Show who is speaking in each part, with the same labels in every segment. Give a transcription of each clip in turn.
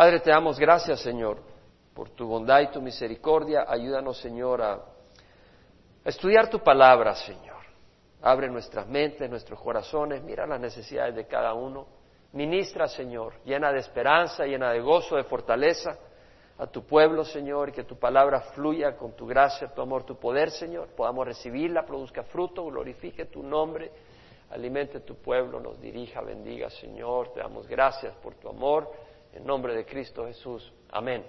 Speaker 1: Padre, te damos gracias, Señor, por tu bondad y tu misericordia. Ayúdanos, Señor, a estudiar tu palabra, Señor. Abre nuestras mentes, nuestros corazones, mira las necesidades de cada uno. Ministra, Señor, llena de esperanza, llena de gozo, de fortaleza a tu pueblo, Señor, y que tu palabra fluya con tu gracia, tu amor, tu poder, Señor. Podamos recibirla, produzca fruto, glorifique tu nombre, alimente tu pueblo, nos dirija, bendiga, Señor. Te damos gracias por tu amor. En nombre de Cristo Jesús. Amén.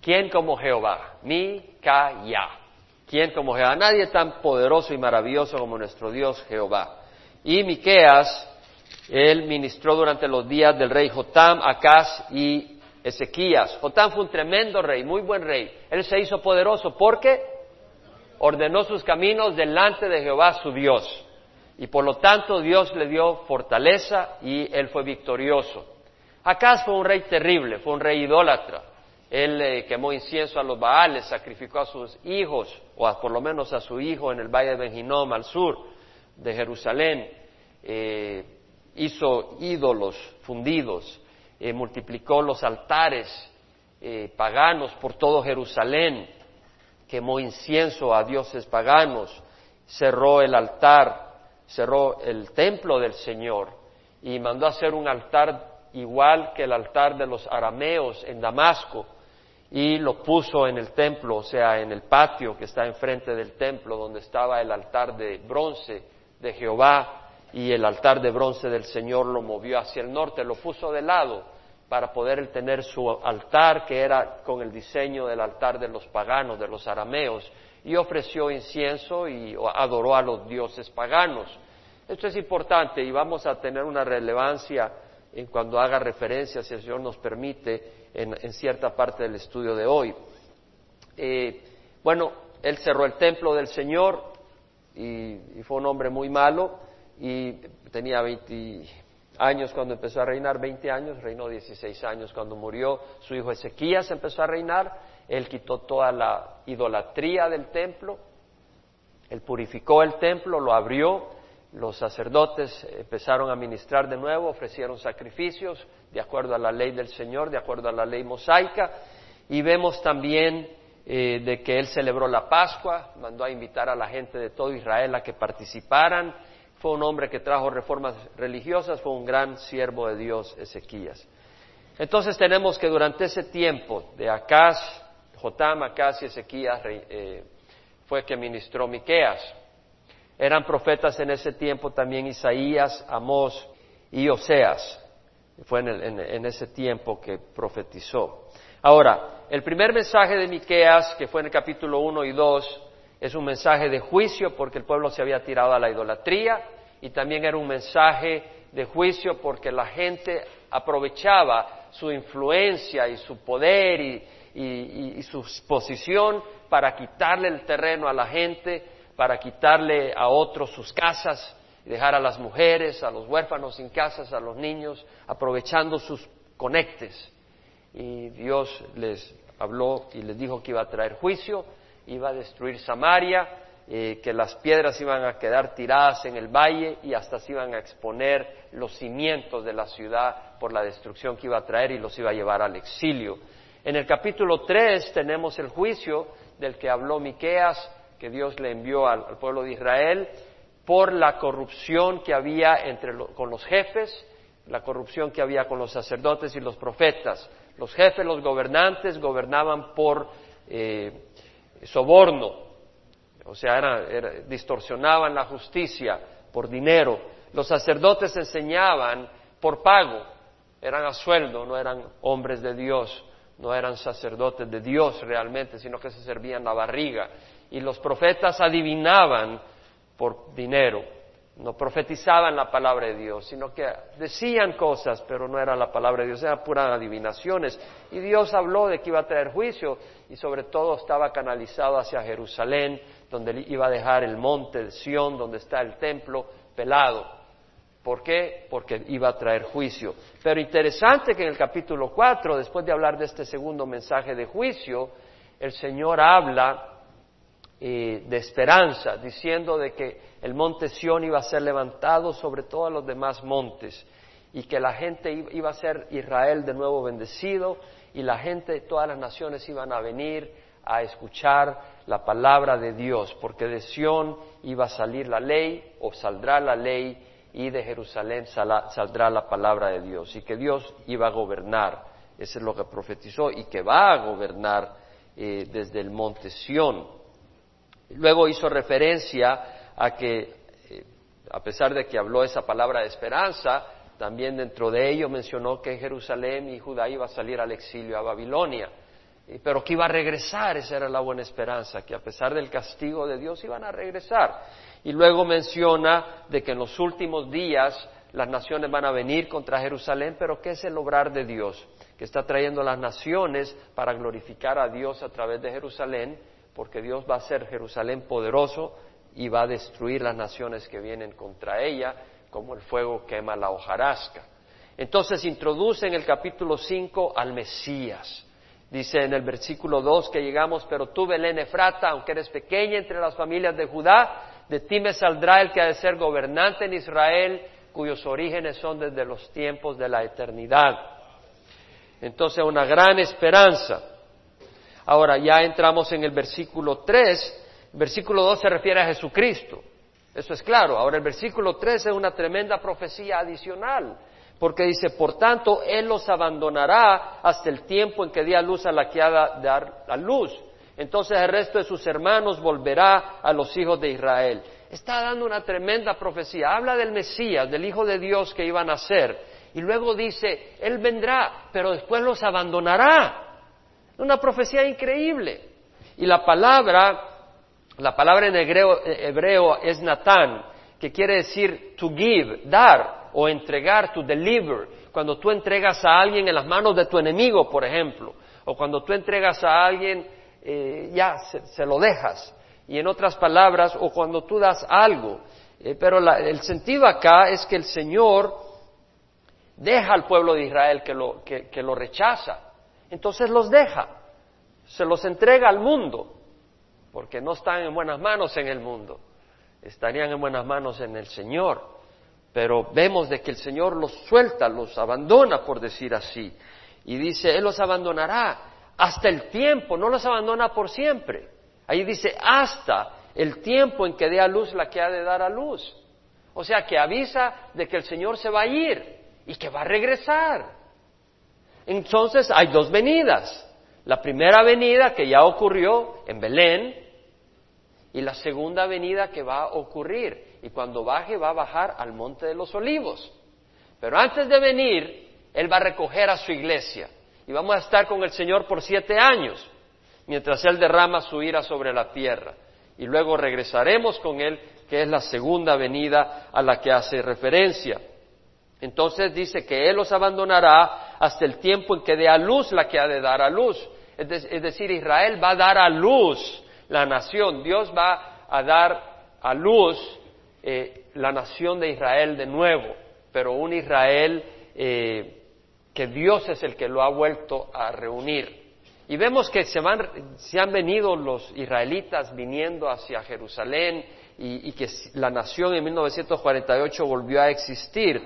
Speaker 1: ¿Quién como Jehová? Mi, ya. ¿Quién como Jehová? Nadie tan poderoso y maravilloso como nuestro Dios Jehová. Y Miqueas, él ministró durante los días del rey Jotam, Acaz y Ezequías. Jotam fue un tremendo rey, muy buen rey. Él se hizo poderoso porque ordenó sus caminos delante de Jehová su Dios. Y por lo tanto Dios le dio fortaleza y él fue victorioso. Acaz fue un rey terrible, fue un rey idólatra. Él eh, quemó incienso a los Baales, sacrificó a sus hijos, o por lo menos a su hijo en el valle de Benjinom, al sur de Jerusalén. Eh, hizo ídolos fundidos, eh, multiplicó los altares paganos por todo Jerusalén, quemó incienso a dioses paganos, cerró el altar, cerró el templo del Señor y mandó hacer un altar igual que el altar de los arameos en Damasco, y lo puso en el templo, o sea, en el patio que está enfrente del templo, donde estaba el altar de bronce de Jehová, y el altar de bronce del Señor lo movió hacia el norte, lo puso de lado para poder tener su altar, que era con el diseño del altar de los paganos, de los arameos, y ofreció incienso y adoró a los dioses paganos. Esto es importante y vamos a tener una relevancia cuando haga referencia, si el Señor nos permite, en, cierta parte del estudio de hoy. Eh, bueno, él cerró el templo del Señor y, fue un hombre muy malo y tenía 20 años cuando empezó a reinar, 20 años, reinó 16 años cuando murió. Su hijo Ezequías empezó a reinar, él quitó toda la idolatría del templo, él purificó el templo, lo abrió los sacerdotes empezaron a ministrar de nuevo, ofrecieron sacrificios de acuerdo a la ley del Señor, de acuerdo a la ley mosaica, y vemos también eh, de que él celebró la Pascua, mandó a invitar a la gente de todo Israel a que participaran, fue un hombre que trajo reformas religiosas, fue un gran siervo de Dios, Ezequías. Entonces tenemos que durante ese tiempo de Acaz, Jotam, Acaz y Ezequías eh, fue que ministró Miqueas. Eran profetas en ese tiempo también Isaías, Amós y Oseas. Fue en, ese tiempo que profetizó. Ahora, el primer mensaje de Miqueas, que fue en el capítulo 1 y 2, es un mensaje de juicio porque el pueblo se había tirado a la idolatría y también era un mensaje de juicio porque la gente aprovechaba su influencia y su poder y su posición para quitarle el terreno a la gente para quitarle a otros sus casas y dejar a las mujeres, a los huérfanos sin casas, a los niños, aprovechando sus conectes. Y Dios les habló y les dijo que iba a traer juicio, iba a destruir Samaria, eh, que las piedras iban a quedar tiradas en el valle y hasta se iban a exponer los cimientos de la ciudad por la destrucción que iba a traer y los iba a llevar al exilio. En el capítulo 3 tenemos el juicio del que habló Miqueas, que Dios le envió al, pueblo de Israel por la corrupción que había entre con los jefes, la corrupción que había con los sacerdotes y los profetas. Los jefes, los gobernantes, gobernaban por eh, soborno, o sea, distorsionaban la justicia por dinero. Los sacerdotes enseñaban por pago, eran a sueldo, no eran hombres de Dios, no eran sacerdotes de Dios realmente, sino que se servían la barriga y los profetas adivinaban por dinero, no profetizaban la palabra de Dios, sino que decían cosas, pero no era la palabra de Dios, eran puras adivinaciones. Y Dios habló de que iba a traer juicio y sobre todo estaba canalizado hacia Jerusalén, donde iba a dejar el monte de Sión, donde está el templo, pelado. ¿Por qué? Porque iba a traer juicio. Pero interesante que en el capítulo 4, después de hablar de este segundo mensaje de juicio, el Señor habla de esperanza, diciendo de que el monte Sión iba a ser levantado sobre todos los demás montes y que la gente iba a ser Israel de nuevo bendecido y la gente, todas las naciones iban a venir a escuchar la palabra de Dios, porque de Sión iba a salir la ley o saldrá la ley y de Jerusalén saldrá la palabra de Dios y que Dios iba a gobernar. Eso es lo que profetizó y que va a gobernar eh, desde el monte Sión. Luego hizo referencia a que, eh, a pesar de que habló esa palabra de esperanza, también dentro de ello mencionó que Jerusalén y Judá iba a salir al exilio a Babilonia, pero que iba a regresar, esa era la buena esperanza, que a pesar del castigo de Dios iban a regresar. Y luego menciona de que en los últimos días las naciones van a venir contra Jerusalén, pero que es el obrar de Dios, que está trayendo las naciones para glorificar a Dios a través de Jerusalén, porque Dios va a hacer Jerusalén poderoso y va a destruir las naciones que vienen contra ella como el fuego quema la hojarasca. Entonces introduce en el capítulo 5 al Mesías. Dice en el versículo 2 que llegamos, pero tú, Belén Efrata, aunque eres pequeña entre las familias de Judá, de ti me saldrá el que ha de ser gobernante en Israel, cuyos orígenes son desde los tiempos de la eternidad. Entonces, una gran esperanza. Ahora, ya entramos en el versículo 3. El versículo 2 se refiere a Jesucristo. Eso es claro. Ahora el versículo 13 es una tremenda profecía adicional, porque dice, por tanto, Él los abandonará hasta el tiempo en que dé a luz a la que ha de dar a luz. Entonces el resto de sus hermanos volverá a los hijos de Israel. Está dando una tremenda profecía. Habla del Mesías, del Hijo de Dios que iba a nacer. Y luego dice, Él vendrá, pero después los abandonará. Una profecía increíble. Y la palabra la palabra en hebreo, es Natán, que quiere decir to give, dar o entregar, to deliver. Cuando tú entregas a alguien en las manos de tu enemigo, por ejemplo, o cuando tú entregas a alguien, eh, ya se, lo dejas. Y en otras palabras, o cuando tú das algo. Eh, pero el sentido acá es que el Señor deja al pueblo de Israel que lo, que lo rechaza. Entonces los deja, se los entrega al mundo porque no están en buenas manos en el mundo, estarían en buenas manos en el Señor. Pero vemos de que el Señor los suelta, los abandona, por decir así. Y dice, Él los abandonará hasta el tiempo, no los abandona por siempre. Ahí dice, hasta el tiempo en que dé a luz la que ha de dar a luz. O sea, que avisa de que el Señor se va a ir y que va a regresar. Entonces hay dos venidas. La primera venida que ya ocurrió en Belén, y la segunda venida que va a ocurrir. Y cuando baje va a bajar al monte de los olivos. Pero antes de venir, Él va a recoger a su iglesia. Y vamos a estar con el Señor por siete años, mientras Él derrama su ira sobre la tierra. Y luego regresaremos con Él, que es la segunda venida a la que hace referencia. Entonces dice que Él los abandonará hasta el tiempo en que dé a luz la que ha de dar a luz. Es, decir, Israel va a dar a luz la nación. Dios va a dar a luz eh, la nación de Israel de nuevo, pero un Israel eh, que Dios es el que lo ha vuelto a reunir. Y vemos que se, van, se han venido los israelitas viniendo hacia Jerusalén y, que la nación en 1948 volvió a existir.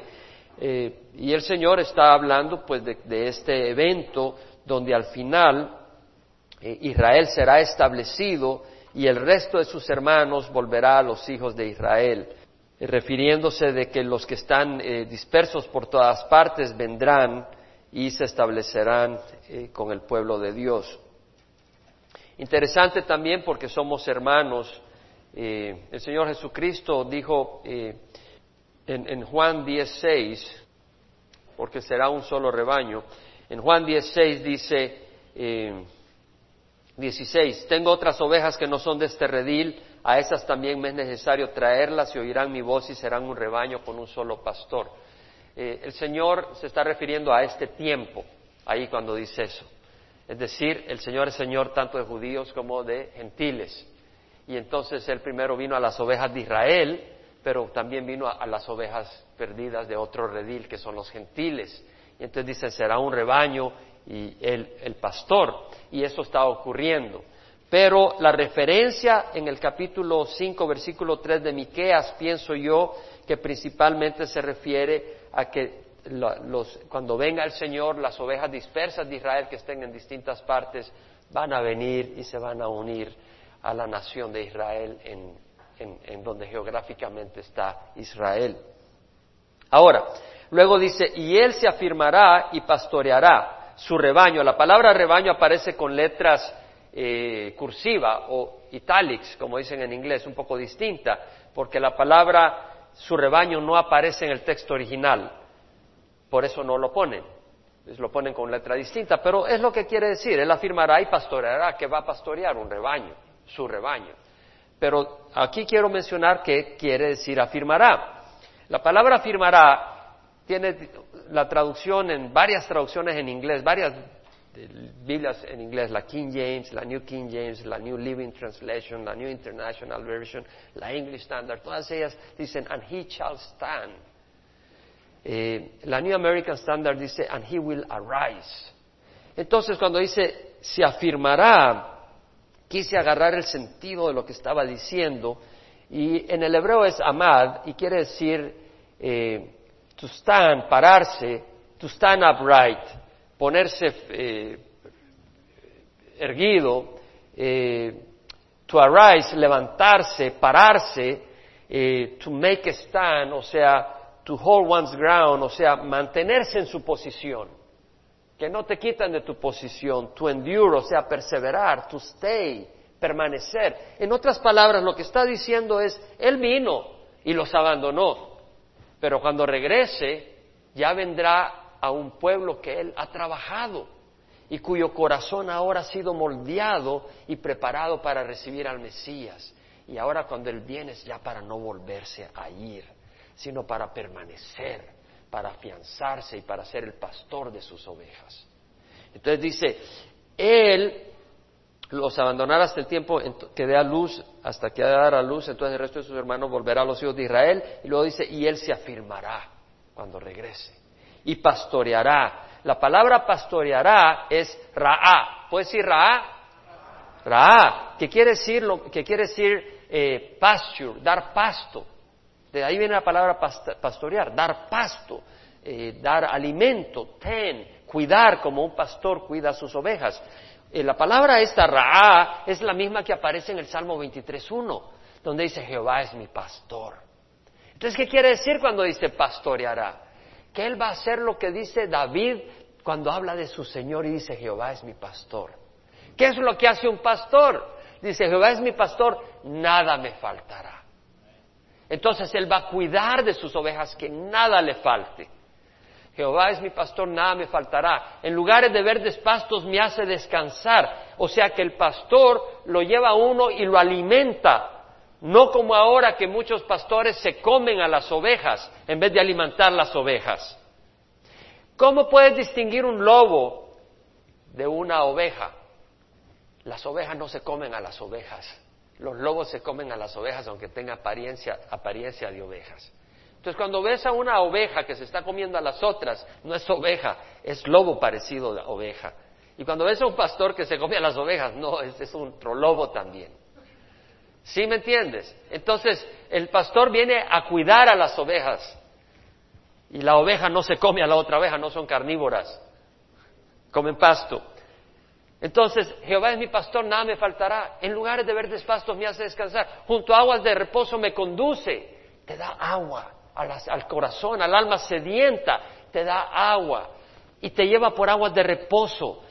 Speaker 1: Eh, y el Señor está hablando pues de este evento donde al final eh, Israel será establecido y el resto de sus hermanos volverá a los hijos de Israel, eh, refiriéndose de que los que están dispersos por todas partes vendrán y se establecerán con el pueblo de Dios. Interesante también porque somos hermanos. el Señor Jesucristo dijo en, Juan 16, porque será un solo rebaño, en Juan 16 dice, 16. Tengo otras ovejas que no son de este redil, a esas también me es necesario traerlas y oirán mi voz y serán un rebaño con un solo pastor. Eh, el Señor se está refiriendo a este tiempo, ahí cuando dice eso. Es decir, el Señor es Señor tanto de judíos como de gentiles. Y entonces Él primero vino a las ovejas de Israel, pero también vino a, las ovejas perdidas de otro redil, que son los gentiles. Y entonces dice, será un rebaño y el, el pastor y eso está ocurriendo. Pero la referencia en el capítulo 5, versículo 3 de Miqueas, pienso yo que principalmente se refiere a que cuando venga el Señor, las ovejas dispersas de Israel que estén en distintas partes van a venir y se van a unir a la nación de Israel en donde geográficamente está Israel. Ahora, luego dice, y él se afirmará y pastoreará su rebaño. La palabra rebaño aparece con letras eh, cursiva o italics, como dicen en inglés, un poco distinta, porque la palabra su rebaño no aparece en el texto original. Por eso no lo ponen. lo ponen con letra distinta, pero es lo que quiere decir. Él afirmará y pastoreará que va a pastorear un rebaño, su rebaño. Pero aquí quiero mencionar que quiere decir afirmará. La palabra afirmará tiene la traducción en varias traducciones en inglés, varias Biblias en inglés, la King James, la New King James, la New Living Translation, la New International Version, la English Standard, todas ellas dicen, and he shall stand. Eh, la New American Standard dice, and he will arise. Entonces, cuando dice, se afirmará, quise agarrar el sentido de lo que estaba diciendo y en el hebreo es amad y quiere decir eh, to stand, pararse, to stand upright, ponerse eh, erguido, eh, to arise, levantarse, pararse, eh, to make a stand, o sea, to hold one's ground, o sea, mantenerse en su posición, que no te quitan de tu posición, to endure, o sea, perseverar, to stay, permanecer. En otras palabras, lo que está diciendo es, Él vino y los abandonó, pero cuando regrese ya vendrá a un pueblo que Él ha trabajado y cuyo corazón ahora ha sido moldeado y preparado para recibir al Mesías. Y ahora cuando Él viene es ya para no volverse a ir, sino para permanecer, para afianzarse y para ser el pastor de sus ovejas. Entonces dice, Él los abandonará hasta el tiempo que dé a luz, hasta que dar a luz, entonces el resto de sus hermanos volverá a los hijos de Israel, y luego dice, y él se afirmará cuando regrese, y pastoreará. La palabra pastoreará es raá. ¿Puede decir raá? Raá, que quiere decir, lo, que quiere decir eh, pasture, dar pasto. De ahí viene la palabra pastorear, dar pasto, eh, dar alimento, ten, cuidar como un pastor cuida a sus ovejas. Eh, la palabra esta, Raá, es la misma que aparece en el Salmo 23.1, donde dice, Jehová es mi pastor. Entonces, ¿qué quiere decir cuando dice pastoreará? Que Él va a hacer lo que dice David cuando habla de su Señor y dice, Jehová es mi pastor. ¿Qué es lo que hace un pastor? Dice, Jehová es mi pastor, nada me faltará. Entonces Él va a cuidar de sus ovejas, que nada le falte. Jehová es mi pastor, nada me faltará. En lugares de verdes pastos me hace descansar. O sea que el pastor lo lleva a uno y lo alimenta. No como ahora que muchos pastores se comen a las ovejas en vez de alimentar las ovejas. ¿Cómo puedes distinguir un lobo de una oveja? Las ovejas no se comen a las ovejas. Los lobos se comen a las ovejas aunque tenga apariencia, apariencia de ovejas. Entonces, cuando ves a una oveja que se está comiendo a las otras, no es oveja, es lobo parecido a oveja. Y cuando ves a un pastor que se come a las ovejas, no, es, es un lobo también. ¿Sí me entiendes? Entonces, el pastor viene a cuidar a las ovejas. Y la oveja no se come a la otra oveja, no son carnívoras. Comen pasto. Entonces, Jehová es mi pastor, nada me faltará. En lugares de verdes pastos me hace descansar. Junto a aguas de reposo me conduce. Te da agua al corazón, al alma sedienta, te da agua y te lleva por aguas de reposo.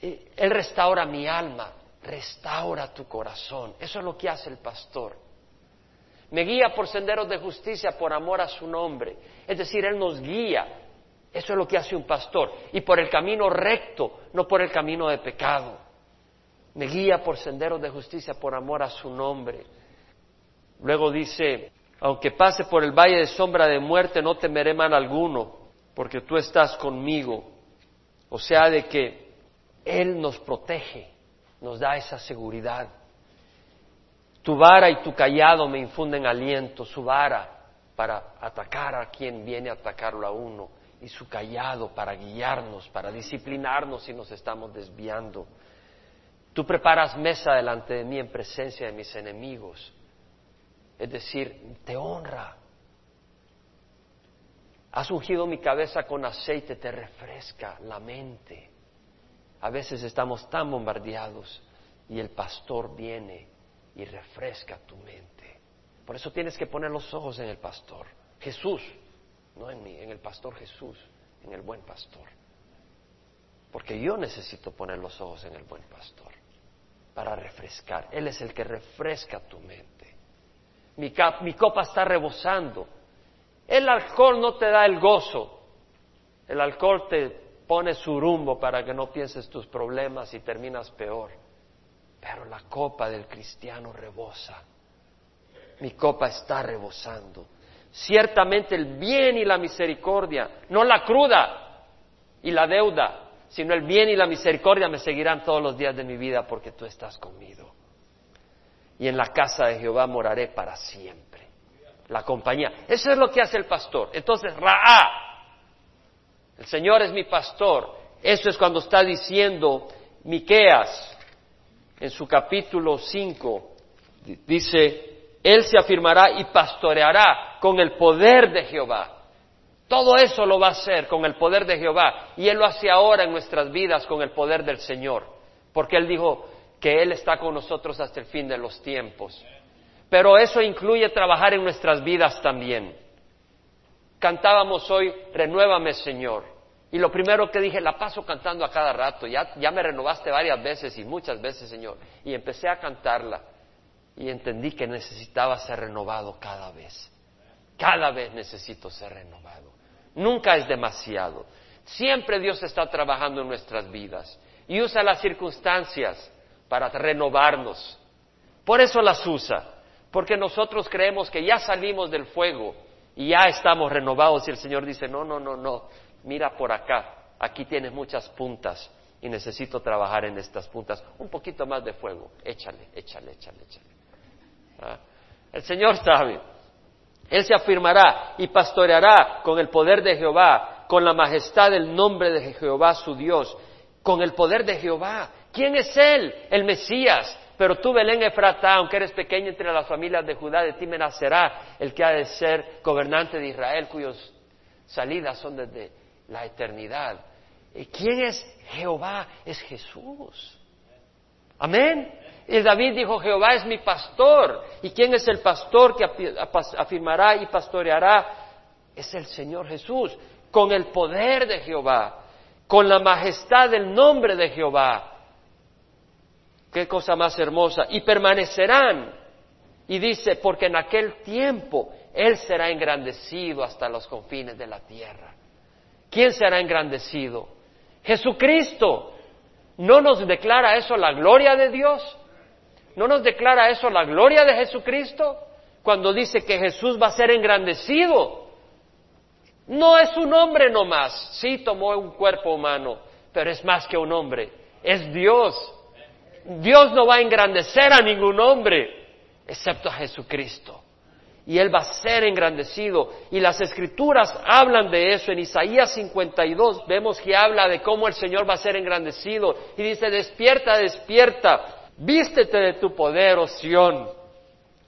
Speaker 1: Eh, él restaura mi alma, restaura tu corazón. Eso es lo que hace el pastor. Me guía por senderos de justicia por amor a su nombre. Es decir, Él nos guía. Eso es lo que hace un pastor. Y por el camino recto, no por el camino de pecado. Me guía por senderos de justicia por amor a su nombre. Luego dice, aunque pase por el valle de sombra de muerte, no temeré mal alguno, porque tú estás conmigo. O sea, de que Él nos protege, nos da esa seguridad. Tu vara y tu callado me infunden aliento, su vara para atacar a quien viene a atacarlo a uno, y su callado para guiarnos, para disciplinarnos si nos estamos desviando. Tú preparas mesa delante de mí en presencia de mis enemigos. Es decir, te honra. Has ungido mi cabeza con aceite, te refresca la mente. A veces estamos tan bombardeados y el pastor viene y refresca tu mente. Por eso tienes que poner los ojos en el pastor. Jesús, no en mí, en el pastor Jesús, en el buen pastor. Porque yo necesito poner los ojos en el buen pastor para refrescar. Él es el que refresca tu mente. Mi, copa está rebosando. El alcohol no te da el gozo. El alcohol te pone su rumbo para que no pienses tus problemas y terminas peor. Pero la copa del cristiano rebosa. Mi copa está rebosando. Ciertamente el bien y la misericordia, no la cruda y la deuda, sino el bien y la misericordia me seguirán todos los días de mi vida porque tú estás conmigo. Y en la casa de Jehová moraré para siempre. La compañía. Eso es lo que hace el pastor. Entonces, Ra'a, el Señor es mi pastor. Eso es cuando está diciendo Miqueas en su capítulo 5. Dice, Él se afirmará y pastoreará con el poder de Jehová. Todo eso lo va a hacer con el poder de Jehová y Él lo hace ahora en nuestras vidas con el poder del Señor, porque Él dijo que Él está con nosotros hasta el fin de los tiempos. Pero eso incluye trabajar en nuestras vidas también. Cantábamos hoy, renuévame Señor. Y lo primero que dije, la paso cantando a cada rato, ya, ya me renovaste varias veces y muchas veces Señor. Y empecé a cantarla y entendí que necesitaba ser renovado cada vez. Cada vez necesito ser renovado. Nunca es demasiado. Siempre Dios está trabajando en nuestras vidas y usa las circunstancias para renovarnos. Por eso las usa, porque nosotros creemos que ya salimos del fuego y ya estamos renovados y el Señor dice, no, no, no, no, mira por acá, aquí tienes muchas puntas y necesito trabajar en estas puntas. Un poquito más de fuego, échale, échale, échale, échale. ¿Ah? El Señor sabe. Él se afirmará y pastoreará con el poder de Jehová, con la majestad del nombre de Jehová su Dios, con el poder de Jehová. ¿Quién es Él? El Mesías. Pero tú, Belén Efrata, aunque eres pequeño entre las familias de Judá, de ti me nacerá el que ha de ser gobernante de Israel, cuyas salidas son desde la eternidad. ¿Y quién es Jehová? Es Jesús. Amén. Y David dijo, Jehová es mi pastor. ¿Y quién es el pastor que afirmará y pastoreará? Es el Señor Jesús, con el poder de Jehová, con la majestad del nombre de Jehová. Qué cosa más hermosa. Y permanecerán. Y dice, porque en aquel tiempo Él será engrandecido hasta los confines de la tierra. ¿Quién será engrandecido? Jesucristo. ¿No nos declara eso la gloria de Dios? ¿No nos declara eso la gloria de Jesucristo? Cuando dice que Jesús va a ser engrandecido. No es un hombre nomás, sí tomó un cuerpo humano, pero es más que un hombre, es Dios. Dios no va a engrandecer a ningún hombre, excepto a Jesucristo. Y Él va a ser engrandecido. Y las escrituras hablan de eso. En Isaías 52 vemos que habla de cómo el Señor va a ser engrandecido. Y dice, despierta, despierta Vístete de tu poder, oh Sión.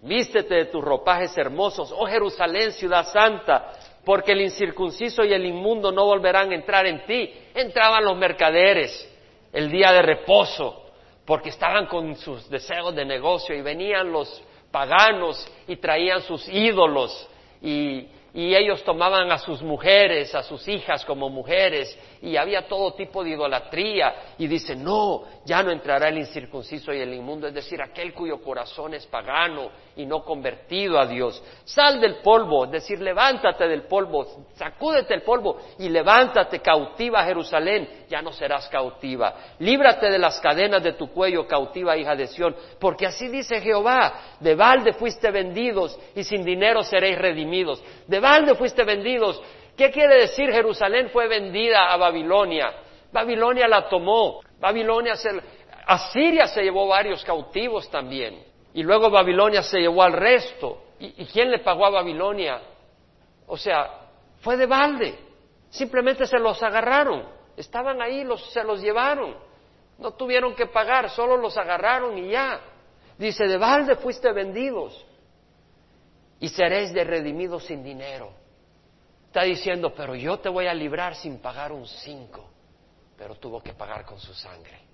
Speaker 1: Vístete de tus ropajes hermosos, oh Jerusalén, ciudad santa, porque el incircunciso y el inmundo no volverán a entrar en ti. Entraban los mercaderes el día de reposo, porque estaban con sus deseos de negocio y venían los paganos y traían sus ídolos y y ellos tomaban a sus mujeres, a sus hijas como mujeres, y había todo tipo de idolatría, y dice, no, ya no entrará el incircunciso y el inmundo, es decir, aquel cuyo corazón es pagano y no convertido a Dios. Sal del polvo, es decir, levántate del polvo, sacúdete el polvo y levántate cautiva Jerusalén, ya no serás cautiva. Líbrate de las cadenas de tu cuello, cautiva hija de Sión, porque así dice Jehová, de balde fuiste vendidos y sin dinero seréis redimidos balde fuiste vendidos. ¿Qué quiere decir Jerusalén fue vendida a Babilonia? Babilonia la tomó. Babilonia se, Asiria se llevó varios cautivos también. Y luego Babilonia se llevó al resto. ¿Y, quién le pagó a Babilonia? O sea, fue de balde. Simplemente se los agarraron. Estaban ahí, los, se los llevaron. No tuvieron que pagar, solo los agarraron y ya. Dice, de balde fuiste vendidos y seréis de redimidos sin dinero. está diciendo, pero yo te voy a librar sin pagar un cinco, pero tuvo que pagar con su sangre.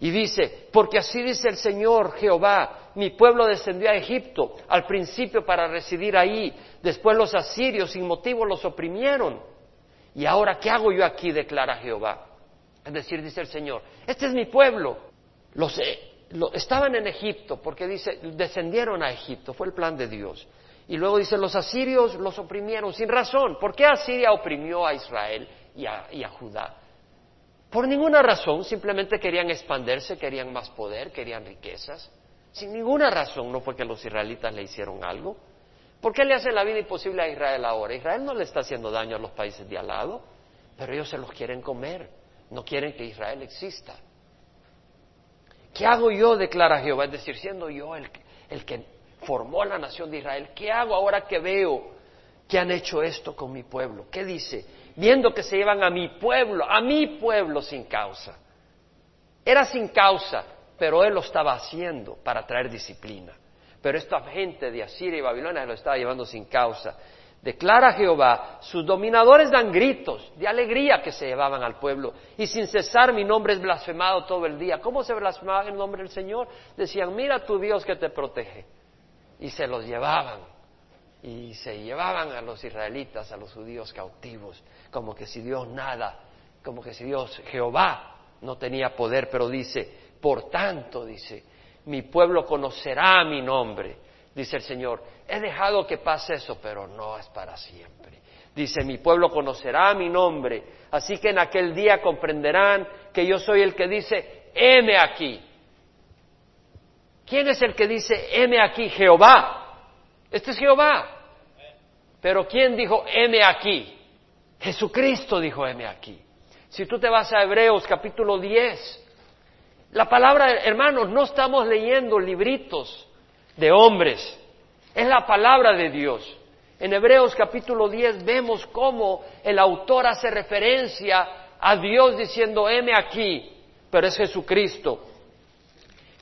Speaker 1: Y dice, porque así dice el Señor Jehová, mi pueblo descendió a Egipto al principio para residir ahí, después los asirios sin motivo los oprimieron. Y ahora, ¿qué hago yo aquí? declara Jehová. Es decir, dice el Señor, este es mi pueblo. Los, estaban en Egipto porque dice, descendieron a Egipto, fue el plan de Dios. Y luego dice, los asirios los oprimieron sin razón. ¿Por qué Asiria oprimió a Israel y a Judá? Por ninguna razón, simplemente querían expandirse, querían más poder, querían riquezas. Sin ninguna razón, no fue que los israelitas le hicieron algo. ¿Por qué le hacen la vida imposible a Israel ahora? Israel no le está haciendo daño a los países de al lado, pero ellos se los quieren comer, no quieren que Israel exista. ¿Qué hago yo? declara Jehová, es decir, siendo yo el, el que formó la nación de Israel, ¿qué hago ahora que veo que han hecho esto con mi pueblo? ¿Qué dice? viendo que se llevan a mi pueblo, a mi pueblo sin causa. Era sin causa, pero él lo estaba haciendo para traer disciplina. Pero esta gente de Asiria y Babilonia lo estaba llevando sin causa. Declara Jehová, sus dominadores dan gritos de alegría que se llevaban al pueblo y sin cesar mi nombre es blasfemado todo el día. ¿Cómo se blasfemaba el nombre del Señor? Decían, mira tu Dios que te protege. Y se los llevaban y se llevaban a los israelitas, a los judíos cautivos, como que si Dios nada, como que si Dios, Jehová, no tenía poder, pero dice, por tanto, dice, mi pueblo conocerá mi nombre, dice el Señor, he dejado que pase eso, pero no es para siempre. Dice, mi pueblo conocerá mi nombre, así que en aquel día comprenderán que yo soy el que dice, heme aquí. ¿Quién es el que dice, heme aquí? Jehová. Este es Jehová. Pero ¿quién dijo, heme aquí? Jesucristo dijo, heme aquí. Si tú te vas a Hebreos capítulo 10, la palabra, hermanos, no estamos leyendo libritos de hombres, es la palabra de Dios. En Hebreos capítulo 10 vemos cómo el autor hace referencia a Dios diciendo, heme aquí, pero es Jesucristo.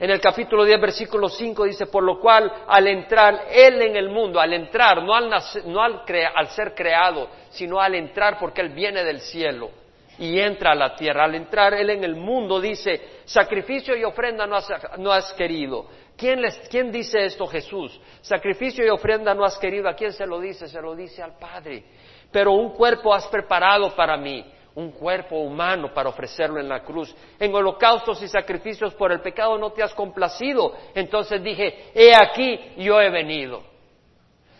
Speaker 1: En el capítulo 10, versículo 5 dice, por lo cual al entrar Él en el mundo, al entrar, no al, no al, al ser creado, sino al entrar porque Él viene del cielo y entra a la tierra. Al entrar Él en el mundo dice, sacrificio y ofrenda no has, no has querido. ¿Quién, les, ¿Quién dice esto? Jesús. Sacrificio y ofrenda no has querido. ¿A quién se lo dice? Se lo dice al Padre. Pero un cuerpo has preparado para mí un cuerpo humano para ofrecerlo en la cruz. En holocaustos y sacrificios por el pecado no te has complacido. Entonces dije, he aquí, yo he venido.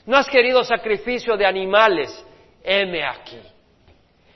Speaker 1: No has querido sacrificio de animales, heme aquí.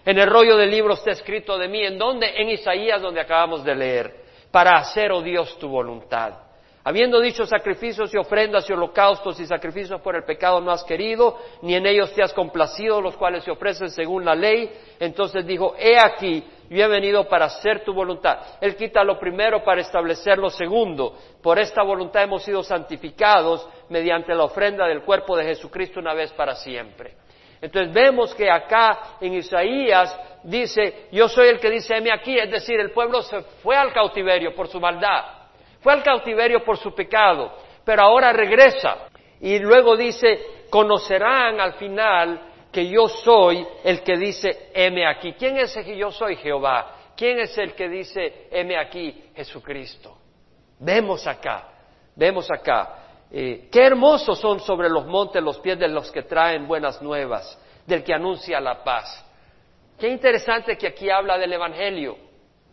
Speaker 1: En el rollo del libro está escrito de mí, ¿en dónde? En Isaías, donde acabamos de leer, para hacer, oh Dios, tu voluntad. Habiendo dicho sacrificios y ofrendas y holocaustos y sacrificios por el pecado no has querido, ni en ellos te has complacido, los cuales se ofrecen según la ley, entonces dijo, he aquí, yo he venido para hacer tu voluntad. Él quita lo primero para establecer lo segundo. Por esta voluntad hemos sido santificados mediante la ofrenda del cuerpo de Jesucristo una vez para siempre. Entonces vemos que acá en Isaías dice, yo soy el que dice, heme aquí, es decir, el pueblo se fue al cautiverio por su maldad fue al cautiverio por su pecado, pero ahora regresa. Y luego dice, conocerán al final que yo soy el que dice, heme aquí. ¿Quién es el que yo soy? Jehová. ¿Quién es el que dice, heme aquí? Jesucristo. Vemos acá, vemos acá. Eh, qué hermosos son sobre los montes los pies de los que traen buenas nuevas, del que anuncia la paz. Qué interesante que aquí habla del Evangelio,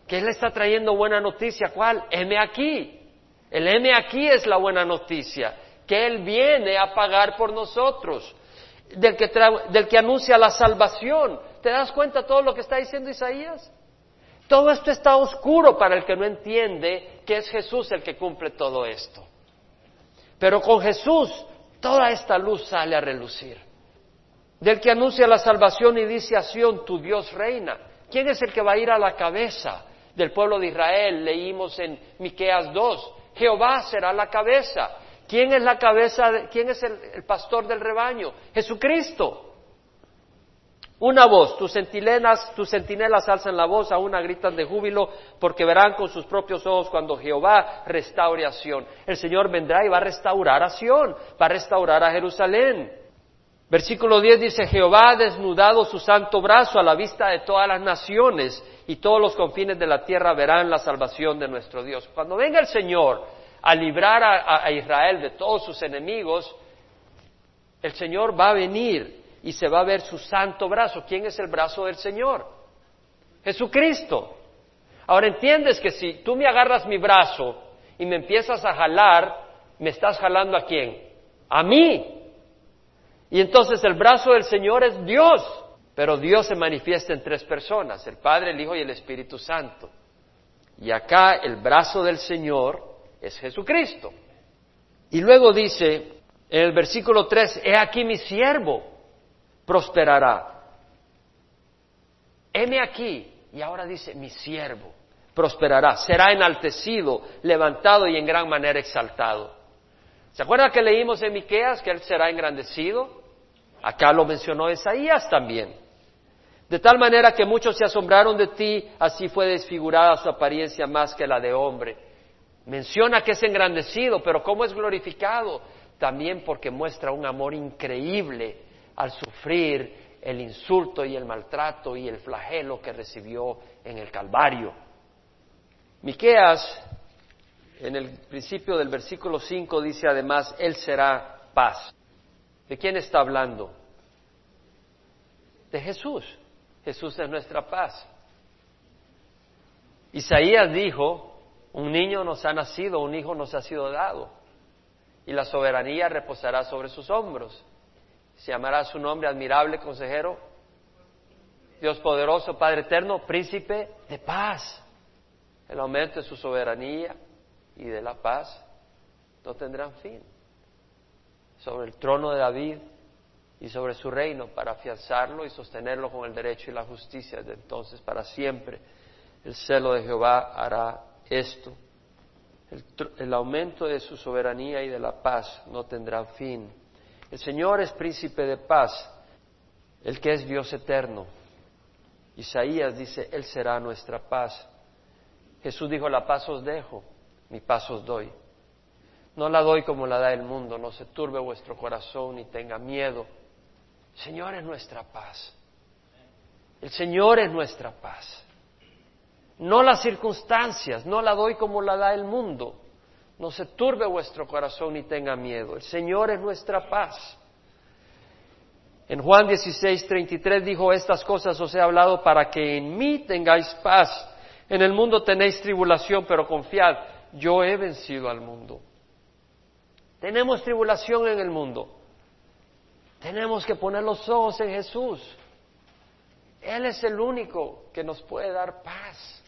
Speaker 1: que Él está trayendo buena noticia. ¿Cuál? Heme aquí. El M aquí es la buena noticia, que Él viene a pagar por nosotros, del que, del que anuncia la salvación. ¿Te das cuenta todo lo que está diciendo Isaías? Todo esto está oscuro para el que no entiende que es Jesús el que cumple todo esto. Pero con Jesús toda esta luz sale a relucir. Del que anuncia la salvación y dice a tu Dios reina. ¿Quién es el que va a ir a la cabeza del pueblo de Israel? Leímos en Miqueas 2. Jehová será la cabeza. ¿Quién es la cabeza? ¿Quién es el, pastor del rebaño? Jesucristo. Una voz, tus centinelas, tus centinelas alzan la voz, a una gritan de júbilo, porque verán con sus propios ojos cuando Jehová restaure a El Señor vendrá y va a restaurar a Sion, va a restaurar a Jerusalén. Versículo 10 dice, Jehová ha desnudado su santo brazo a la vista de todas las naciones y todos los confines de la tierra verán la salvación de nuestro Dios. Cuando venga el Señor a librar a, Israel de todos sus enemigos, el Señor va a venir y se va a ver su santo brazo. ¿Quién es el brazo del Señor? Jesucristo. Ahora entiendes que si tú me agarras mi brazo y me empiezas a jalar, me estás jalando a quién? A mí. Y entonces el brazo del Señor es Dios, pero Dios se manifiesta en tres personas, el Padre, el Hijo y el Espíritu Santo. Y acá el brazo del Señor es Jesucristo. Y luego dice en el versículo 3, he aquí mi siervo prosperará. Heme aquí, y ahora dice, mi siervo prosperará, será enaltecido, levantado y en gran manera exaltado. ¿Se acuerda que leímos en Miqueas que él será engrandecido? Acá lo mencionó Isaías también. De tal manera que muchos se asombraron de ti, así fue desfigurada su apariencia más que la de hombre. Menciona que es engrandecido, pero ¿cómo es glorificado? También porque muestra un amor increíble al sufrir el insulto y el maltrato y el flagelo que recibió en el Calvario. Miqueas, en el principio del versículo 5, dice además, Él será paz. ¿De quién está hablando? De Jesús. Jesús es nuestra paz. Isaías dijo, un niño nos ha nacido, un hijo nos ha sido dado, y la soberanía reposará sobre sus hombros. Se llamará su nombre admirable consejero, Dios poderoso, Padre eterno, príncipe de paz. El aumento de su soberanía y de la paz no tendrán fin sobre el trono de David y sobre su reino para afianzarlo y sostenerlo con el derecho y la justicia de entonces para siempre. El celo de Jehová hará esto. El, el, aumento de su soberanía y de la paz no tendrá fin. El Señor es príncipe de paz, el que es Dios eterno. Isaías dice, Él será nuestra paz. Jesús dijo, la paz os dejo, mi paz os doy. No la doy como la da el mundo, no se turbe vuestro corazón ni tenga miedo. El Señor es nuestra paz. El Señor es nuestra paz. No las circunstancias, no la doy como la da el mundo. No se turbe vuestro corazón ni tenga miedo. El Señor es nuestra paz. En Juan 16, 33 dijo, estas cosas os he hablado para que en mí tengáis paz. En el mundo tenéis tribulación, pero confiad, yo he vencido al mundo. Tenemos tribulación en el mundo. Tenemos que poner los ojos en Jesús. Él es el único que nos puede dar paz.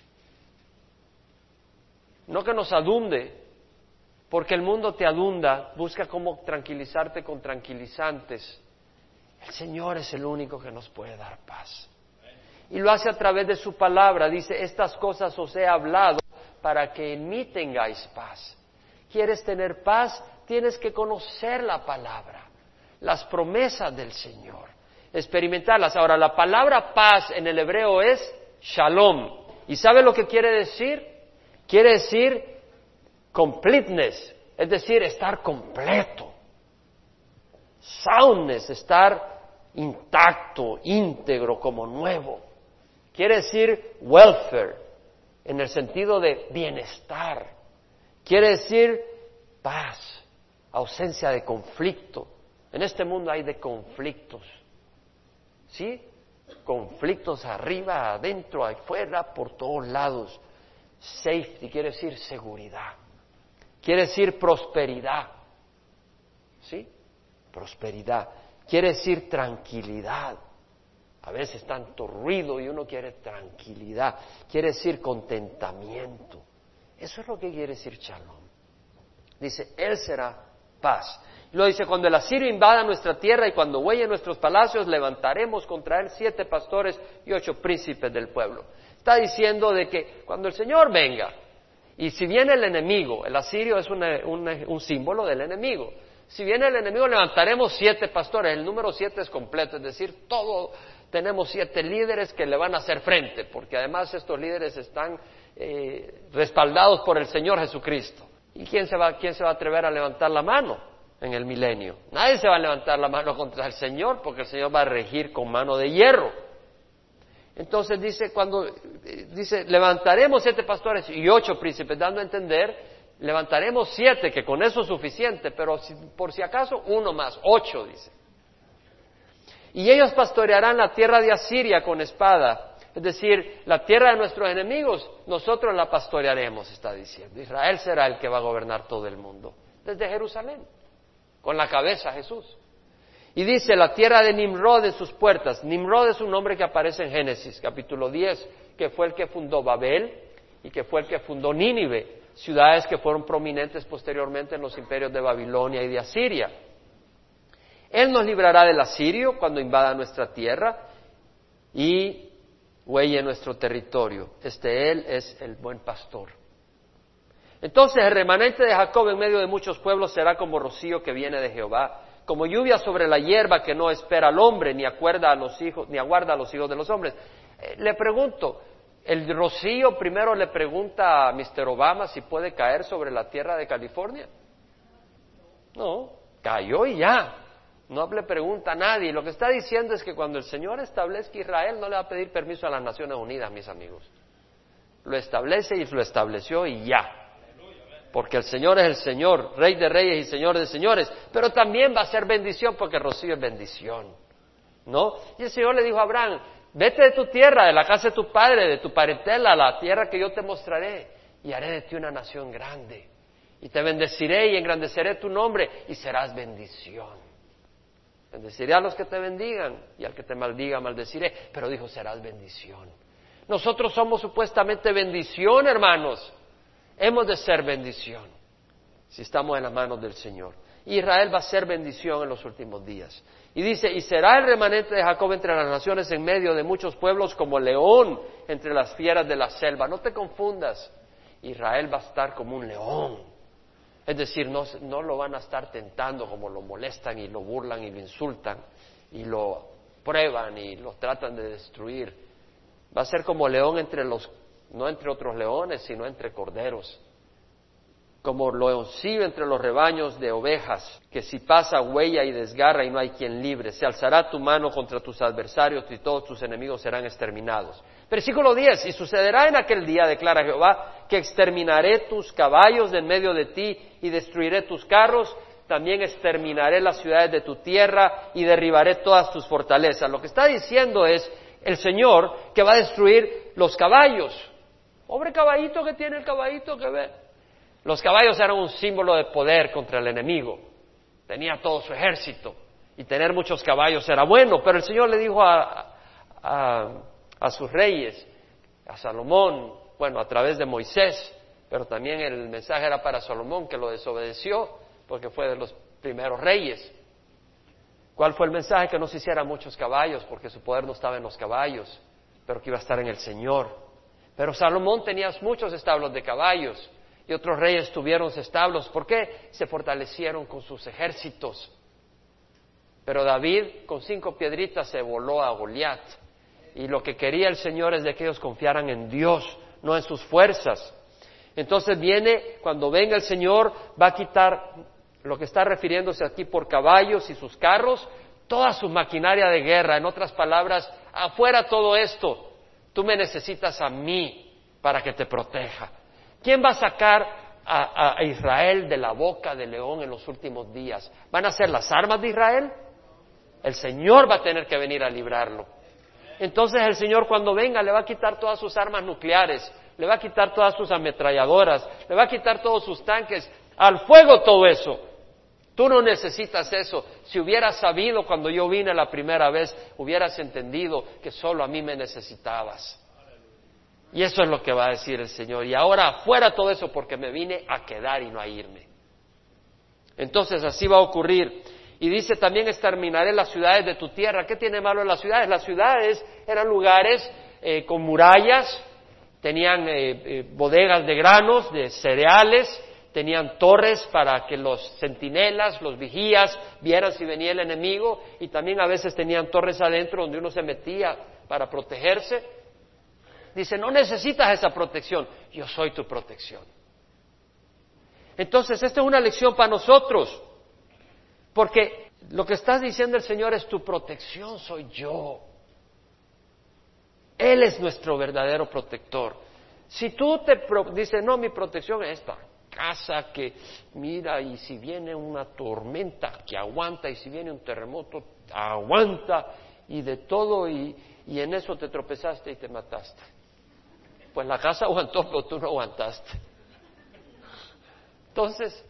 Speaker 1: No que nos adunde, porque el mundo te adunda, busca cómo tranquilizarte con tranquilizantes. El Señor es el único que nos puede dar paz. Y lo hace a través de su palabra. Dice, estas cosas os he hablado para que en mí tengáis paz. ¿Quieres tener paz? Tienes que conocer la palabra, las promesas del Señor, experimentarlas. Ahora, la palabra paz en el hebreo es shalom. ¿Y sabe lo que quiere decir? Quiere decir completeness, es decir, estar completo. Soundness, estar intacto, íntegro, como nuevo. Quiere decir welfare, en el sentido de bienestar. Quiere decir paz ausencia de conflicto. En este mundo hay de conflictos. ¿Sí? Conflictos arriba, adentro, afuera, por todos lados. Safety quiere decir seguridad. Quiere decir prosperidad. ¿Sí? Prosperidad. Quiere decir tranquilidad. A veces tanto ruido y uno quiere tranquilidad. Quiere decir contentamiento. Eso es lo que quiere decir Shalom. Dice, Él será paz. Lo dice, cuando el asirio invada nuestra tierra y cuando huelle nuestros palacios, levantaremos contra él siete pastores y ocho príncipes del pueblo. Está diciendo de que cuando el Señor venga, y si viene el enemigo, el asirio es un símbolo del enemigo, si viene el enemigo levantaremos siete pastores, el número siete es completo, es decir, todo tenemos siete líderes que le van a hacer frente, porque además estos líderes están eh, respaldados por el Señor Jesucristo. ¿Y quién se, va, quién se va a atrever a levantar la mano? en el milenio. Nadie se va a levantar la mano contra el Señor porque el Señor va a regir con mano de hierro. Entonces dice, cuando eh, dice, levantaremos siete pastores y ocho príncipes, dando a entender, levantaremos siete, que con eso es suficiente, pero por si acaso uno más, ocho, dice. Y ellos pastorearán la tierra de Asiria con espada, es decir, la tierra de nuestros enemigos, nosotros la pastorearemos, está diciendo. Israel será el que va a gobernar todo el mundo, desde Jerusalén, con la cabeza Jesús. Y dice, la tierra de Nimrod en sus puertas. Nimrod es un nombre que aparece en Génesis, capítulo 10, que fue el que fundó Babel y que fue el que fundó Nínive, ciudades que fueron prominentes posteriormente en los imperios de Babilonia y de Asiria. Él nos librará del asirio cuando invada nuestra tierra y huelle nuestro territorio. Este Él es el buen pastor. Entonces el remanente de Jacob en medio de muchos pueblos será como rocío que viene de Jehová, como lluvia sobre la hierba que no espera al hombre, ni acuerda a los hijos, ni aguarda a los hijos de los hombres. Eh, le pregunto, el rocío primero le pregunta a Mr. Obama si puede caer sobre la tierra de California. No, cayó y ya. No le pregunta a nadie. Lo que está diciendo es que cuando el Señor establezca Israel, no le va a pedir permiso a las Naciones Unidas, mis amigos. Lo establece y lo estableció y ya. Porque el Señor es el Señor, Rey de Reyes y Señor de Señores. Pero también va a ser bendición porque es bendición. ¿No? Y el Señor le dijo a Abraham, vete de tu tierra, de la casa de tu padre, de tu parentela, a la tierra que yo te mostraré. Y haré de ti una nación grande. Y te bendeciré y engrandeceré tu nombre y serás bendición. Bendeciré a los que te bendigan y al que te maldiga maldeciré, pero dijo, serás bendición. Nosotros somos supuestamente bendición, hermanos. Hemos de ser bendición si estamos en las manos del Señor. Israel va a ser bendición en los últimos días. Y dice, y será el remanente de Jacob entre las naciones en medio de muchos pueblos como león entre las fieras de la selva. No te confundas, Israel va a estar como un león es decir, no, lo van a estar tentando como lo molestan y lo burlan y lo insultan y lo prueban y lo tratan de destruir. Va a ser como león entre los, no entre otros leones, sino entre corderos como leoncillo entre los rebaños de ovejas, que si pasa huella y desgarra y no hay quien libre, se alzará tu mano contra tus adversarios y todos tus enemigos serán exterminados. Versículo 10, y sucederá en aquel día, declara Jehová, que exterminaré tus caballos de en medio de ti y destruiré tus carros, también exterminaré las ciudades de tu tierra y derribaré todas tus fortalezas. Lo que está diciendo es el Señor que va a destruir los caballos. Pobre caballito que tiene el caballito que ve. Los caballos eran un símbolo de poder contra el enemigo. Tenía todo su ejército y tener muchos caballos era bueno, pero el Señor le dijo a, sus reyes, a Salomón, bueno, a través de Moisés, pero también el mensaje era para Salomón que lo desobedeció porque fue de los primeros reyes. ¿Cuál fue el mensaje? Que no se hicieran muchos caballos porque su poder no estaba en los caballos, pero que iba a estar en el Señor. Pero Salomón tenía muchos establos de caballos y otros reyes tuvieron establos. ¿Por qué? Se fortalecieron con sus ejércitos. Pero David con cinco piedritas se voló a Goliat. Y lo que quería el Señor es de que ellos confiaran en Dios, no en sus fuerzas. Entonces viene, cuando venga el Señor, va a quitar lo que está refiriéndose aquí por caballos y sus carros, toda su maquinaria de guerra. En otras palabras, afuera todo esto, tú me necesitas a mí para que te proteja. ¿Quién va a sacar a, Israel de la boca del león en los últimos días? ¿Van a ser las armas de Israel? El Señor va a tener que venir a librarlo. Entonces el Señor cuando venga le va a quitar todas sus armas nucleares, le va a quitar todas sus ametralladoras, le va a quitar todos sus tanques, al fuego todo eso. Tú no necesitas eso. Si hubieras sabido cuando yo vine la primera vez, hubieras entendido que solo a mí me necesitabas. Y eso es lo que va a decir el Señor. Y ahora fuera todo eso porque me vine a quedar y no a irme. Entonces así va a ocurrir. Y dice también exterminaré las ciudades de tu tierra. ¿Qué tiene malo en las ciudades? Las ciudades eran lugares eh, con murallas, tenían eh, eh, bodegas de granos, de cereales, tenían torres para que los centinelas, los vigías, vieran si venía el enemigo y también a veces tenían torres adentro donde uno se metía para protegerse. Dice, no necesitas esa protección, yo soy tu protección. Entonces, esta es una lección para nosotros. Porque lo que estás diciendo el Señor es tu protección, soy yo. Él es nuestro verdadero protector. Si tú te dices, no, mi protección es esta casa que mira y si viene una tormenta que aguanta y si viene un terremoto aguanta y de todo y, y en eso te tropezaste y te mataste. Pues la casa aguantó, pero tú no aguantaste. Entonces,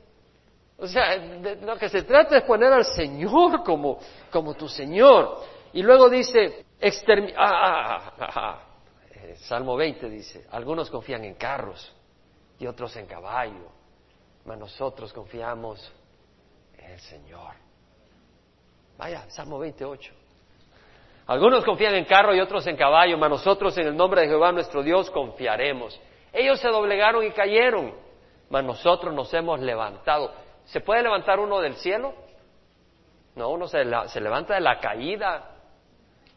Speaker 1: o sea, lo que se trata es poner al Señor como, como tu Señor. Y luego dice, ah, ah, ah, eh, Salmo 20 dice, algunos confían en carros y otros en caballo, mas nosotros confiamos en el Señor. Vaya, Salmo 28. Algunos confían en carro y otros en caballo, mas nosotros en el nombre de Jehová nuestro Dios confiaremos. Ellos se doblegaron y cayeron, mas nosotros nos hemos levantado. ¿Se puede levantar uno del cielo? No, uno se, levanta de la caída.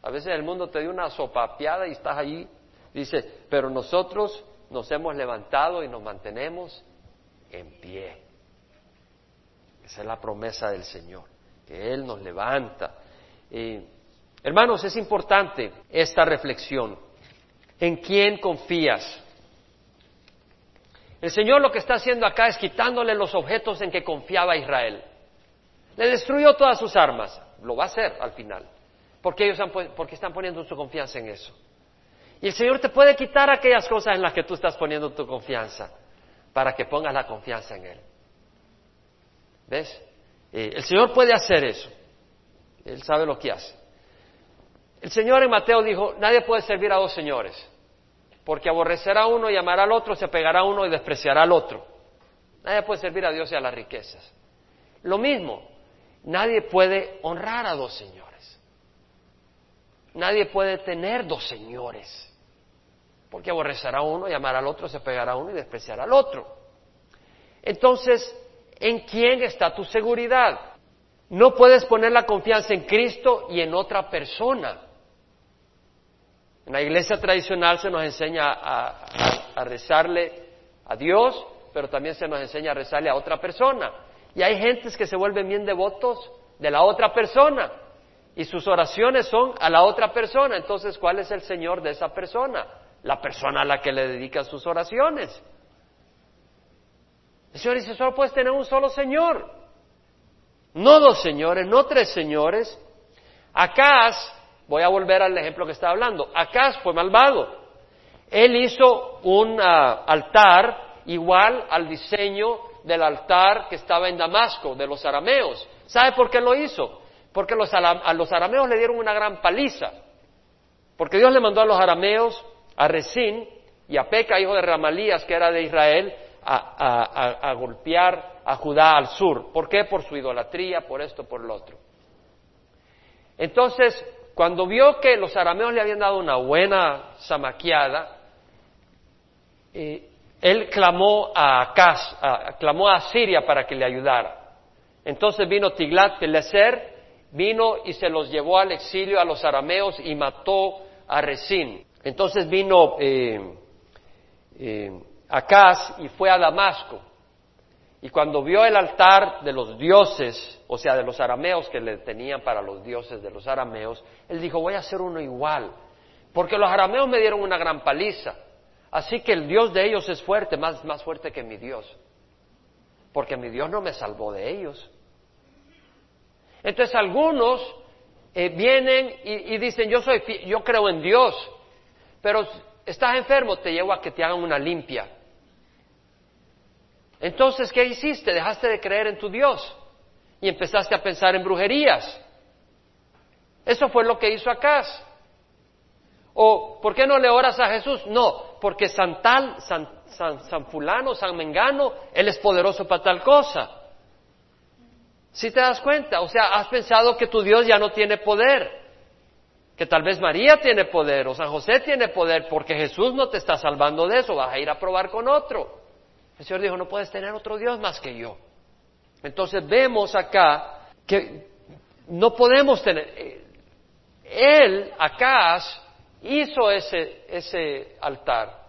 Speaker 1: A veces el mundo te dio una sopapeada y estás allí. Dice, pero nosotros nos hemos levantado y nos mantenemos en pie. Esa es la promesa del Señor, que Él nos levanta. Hermanos, es importante esta reflexión. ¿En quién confías? El Señor lo que está haciendo acá es quitándole los objetos en que confiaba Israel. Le destruyó todas sus armas. Lo va a hacer al final. Porque ellos porque están poniendo su confianza en eso. Y el Señor te puede quitar aquellas cosas en las que tú estás poniendo tu confianza para que pongas la confianza en Él. ¿Ves? Eh, el Señor puede hacer eso. Él sabe lo que hace. El Señor en Mateo dijo, nadie puede servir a dos señores porque aborrecerá a uno y amará al otro, se pegará a uno y despreciará al otro. Nadie puede servir a Dios y a las riquezas. Lo mismo, nadie puede honrar a dos señores. Nadie puede tener dos señores, porque aborrecerá a uno y amará al otro, se pegará a uno y despreciará al otro. Entonces, ¿en quién está tu seguridad? No puedes poner la confianza en Cristo y en otra persona. En la iglesia tradicional se nos enseña a, rezarle a Dios, pero también se nos enseña a rezarle a otra persona. Y hay gentes que se vuelven bien devotos de la otra persona y sus oraciones son a la otra persona. Entonces, ¿cuál es el Señor de esa persona? La persona a la que le dedican sus oraciones. El Señor dice, solo puedes tener un solo Señor. No dos señores, no tres señores. Acá Voy a volver al ejemplo que estaba hablando. Acaz fue malvado. Él hizo un ah, altar igual al diseño del altar que estaba en Damasco, de los arameos. ¿Sabe por qué lo hizo? Porque a los arameos le dieron una gran paliza. Porque Dios le mandó a los arameos, a Resín y a Peca, hijo de Ramalías, que era de Israel, a, a golpear a Judá al sur. ¿Por qué? Por su idolatría, por esto, por lo otro. Entonces, cuando vio que los arameos le habían dado una buena zamaqueada, eh, él clamó a clamó a Siria para que le ayudara. Entonces vino Tiglat Pileser, vino y se los llevó al exilio a los arameos y mató a Resín. Entonces vino eh, eh y fue a Damasco. Y cuando vio el altar de los dioses, o sea, de los arameos que le tenían para los dioses de los arameos, él dijo, voy a hacer uno igual, porque los arameos me dieron una gran paliza, así que el Dios de ellos es fuerte, más, más fuerte que mi Dios, porque mi Dios no me salvó de ellos. Entonces algunos eh, vienen y, y, dicen, yo, soy, yo creo en Dios, pero estás enfermo, te llevo a que te hagan una limpia. Entonces, ¿qué hiciste? Dejaste de creer en tu Dios y empezaste a pensar en brujerías. Eso fue lo que hizo Acaz. ¿O por qué no le oras a Jesús? No, porque San tal, San, San, fulano, San Mengano, Él es poderoso para tal cosa. Si te das cuenta, o sea, has pensado que tu Dios ya no tiene poder, que tal vez María tiene poder o San José tiene poder, porque Jesús no te está salvando de eso, vas a ir a probar con otro. El Señor dijo, no puedes tener otro Dios más que yo. Entonces vemos acá que no podemos tener... Eh, él, acá, hizo ese, ese altar.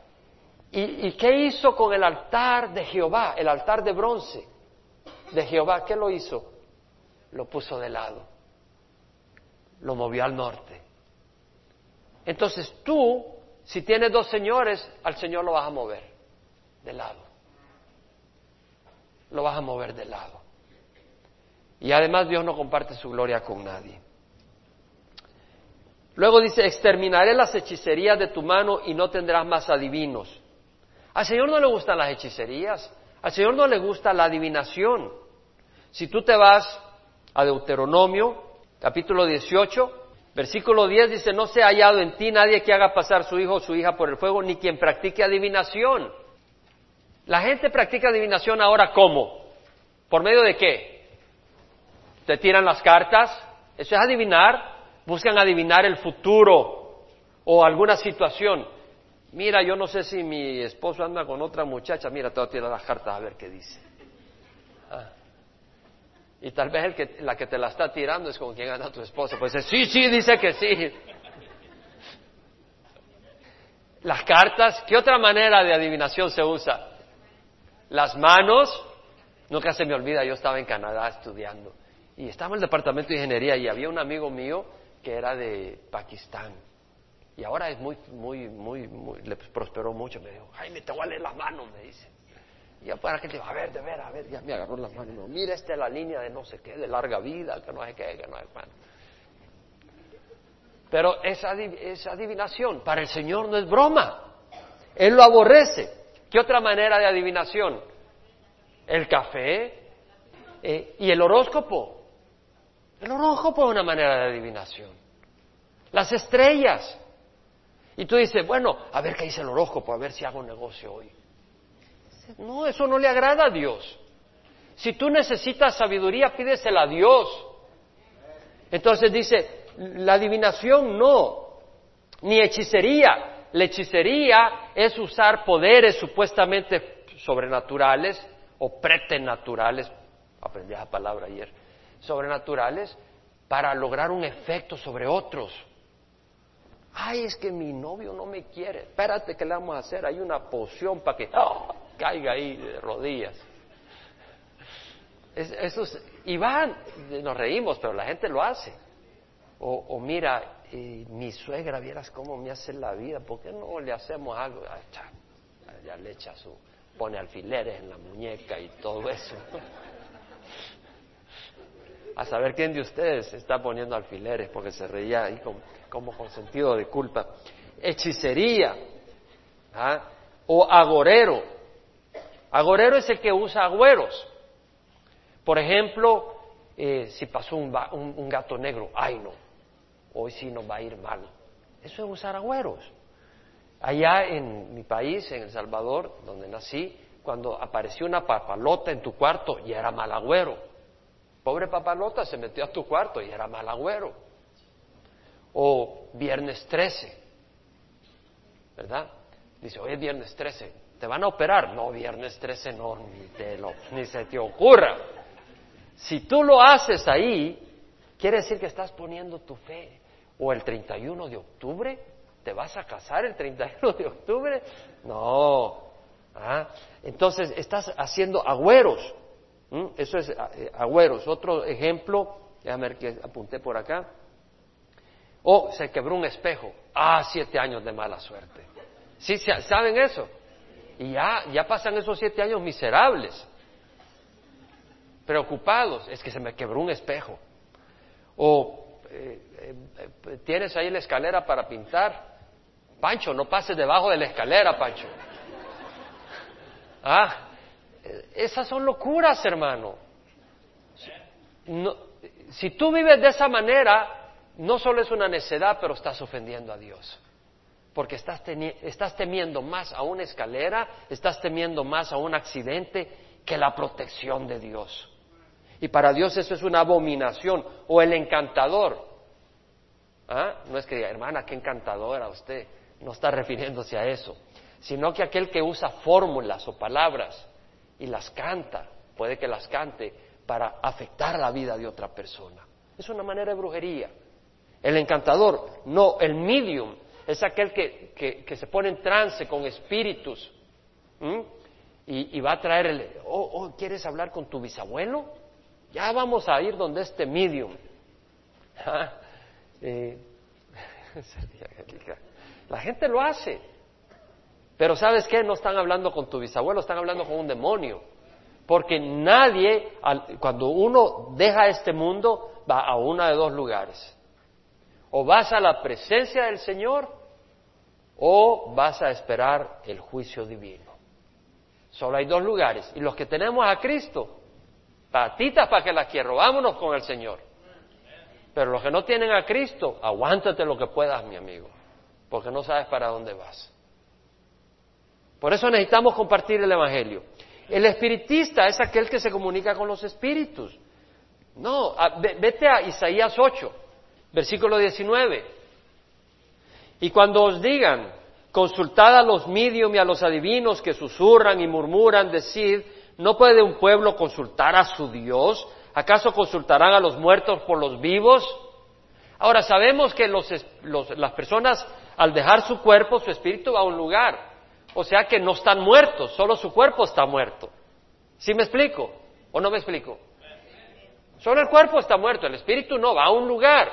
Speaker 1: ¿Y, ¿Y qué hizo con el altar de Jehová, el altar de bronce de Jehová? ¿Qué lo hizo? lo puso de lado, lo movió al norte. Entonces tú, si tienes dos señores, al Señor lo vas a mover de lado. Lo vas a mover de lado. Y además Dios no comparte su gloria con nadie. Luego dice, exterminaré las hechicerías de tu mano y no tendrás más adivinos. Al Señor no le gustan las hechicerías, al Señor no le gusta la adivinación. Si tú te vas a Deuteronomio, capítulo 18, versículo 10 dice, no se ha hallado en ti nadie que haga pasar su hijo o su hija por el fuego, ni quien practique adivinación. La gente practica adivinación ahora ¿cómo? ¿Por medio de qué? Te tiran las cartas, eso es adivinar, buscan adivinar el futuro o alguna situación. Mira, yo no sé si mi esposo anda con otra muchacha, mira, te voy a tirar las cartas a ver qué dice. Ah. Y tal vez el que, la que te la está tirando es con quien anda tu esposo. Pues sí, sí, dice que sí. Las cartas, ¿qué otra manera de adivinación se usa? Las manos, nunca se me olvida, yo estaba en Canadá estudiando y estaba en el departamento de ingeniería y había un amigo mío que era de Pakistán. Y ahora es muy, muy, muy, muy, le prosperó mucho. Me dijo, Jaime, te voy las manos, me dice. Y yo, ¿para qué te A ver, de ver, a ver, ya me agarró las manos. mira, esta es la línea de no sé qué, de larga vida, que no sé qué, que no sé cuánto. Pero esa, esa adivinación para el Señor no es broma. Él lo aborrece. ¿Qué otra manera de adivinación? El café eh, y el horóscopo. El horóscopo es una manera de adivinación. Las estrellas. Y tú dices, bueno, a ver qué dice el horóscopo, a ver si hago un negocio hoy. No, eso no le agrada a Dios. Si tú necesitas sabiduría, pídesela a Dios. Entonces dice, la adivinación no, ni hechicería. La hechicería es usar poderes supuestamente sobrenaturales o preternaturales, aprendí esa palabra ayer, sobrenaturales para lograr un efecto sobre otros. Ay, es que mi novio no me quiere. Espérate, ¿qué le vamos a hacer? Hay una poción para que ¡oh! caiga ahí de rodillas. eso y van, nos reímos, pero la gente lo hace. O, mira, mi suegra, vieras cómo me hace la vida, ¿por qué no le hacemos algo? ya le echa su, pone alfileres en la muñeca y todo eso. a saber quién de ustedes está poniendo alfileres porque se reía ahí como, con sentido de culpa. Hechicería ¿ah? o agorero. Agorero es el que usa agüeros. Por ejemplo, eh, si pasó un, un, gato negro, ay no, hoy sí nos va a ir mal. Eso es usar agüeros. Allá en mi país, en El Salvador, donde nací, cuando apareció una papalota en tu cuarto, ya era mal agüero. Pobre papalota se metió a tu cuarto y era mal agüero. O viernes 13, ¿verdad? Dice, hoy es viernes 13, ¿te van a operar? No, viernes 13 no, ni, te lo, ni se te ocurra. Si tú lo haces ahí, quiere decir que estás poniendo tu fe. O el 31 de octubre, ¿te vas a casar el 31 de octubre? No. ¿Ah? Entonces estás haciendo agüeros. ¿Mm? Eso es eh, agüeros. Otro ejemplo, déjame ver que apunté por acá. Oh, se quebró un espejo. Ah, siete años de mala suerte. ¿Sí saben eso? Y ya, ya pasan esos siete años miserables, preocupados. Es que se me quebró un espejo. O eh, eh, tienes ahí la escalera para pintar. Pancho, no pases debajo de la escalera, Pancho. Ah, esas son locuras, hermano. si tú vives de esa manera, no solo es una necedad, pero estás ofendiendo a Dios. Porque estás, estás temiendo más a una escalera, estás temiendo más a un accidente que la protección de Dios. Y para Dios eso es una abominación. O el encantador. ¿Ah? No es que diga, hermana, qué encantadora usted. No está refiriéndose a eso. Sino que aquel que usa fórmulas o palabras y las canta, puede que las cante para afectar la vida de otra persona. Es una manera de brujería. El encantador, no, el medium es aquel que, que, se pone en trance con espíritus y, va a traer oh, oh, ¿quieres hablar con tu bisabuelo? Ya vamos a ir donde este medium. Ah, la gente lo hace. Pero ¿sabes qué? No están hablando con tu bisabuelo, están hablando con un demonio. Porque nadie, cuando uno deja este mundo, va a uno de dos lugares. O vas a la presencia del Señor o vas a esperar el juicio divino. Solo hay dos lugares. Y los que tenemos a Cristo, patitas para que las quiero, vámonos con el Señor. Pero los que no tienen a Cristo, aguántate lo que puedas, mi amigo, porque no sabes para dónde vas. Por eso necesitamos compartir el Evangelio. El espiritista es aquel que se comunica con los espíritus. No, vete a Isaías 8, versículo 19. Y cuando os digan, consultad a los medium y a los adivinos que susurran y murmuran, decid, ¿no puede un pueblo consultar a su Dios? ¿Acaso consultarán a los muertos por los vivos? Ahora sabemos que las personas al dejar su cuerpo, su espíritu va a un lugar. O sea que no están muertos, solo su cuerpo está muerto. ¿Sí me explico? ¿O no me explico? Solo el cuerpo está muerto, el espíritu no, va a un lugar.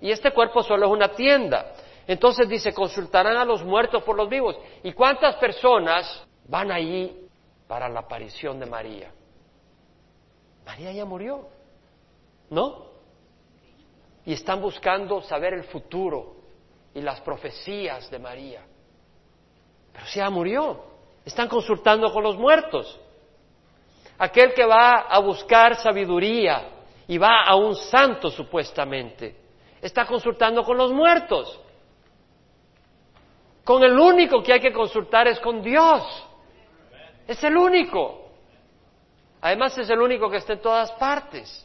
Speaker 1: Y este cuerpo solo es una tienda. Entonces dice, consultarán a los muertos por los vivos. ¿Y cuántas personas van allí para la aparición de María? María ya murió, ¿no? Y están buscando saber el futuro y las profecías de María. Pero si ya murió, están consultando con los muertos. Aquel que va a buscar sabiduría y va a un santo supuestamente, está consultando con los muertos. Con el único que hay que consultar es con Dios. Es el único. Además es el único que está en todas partes.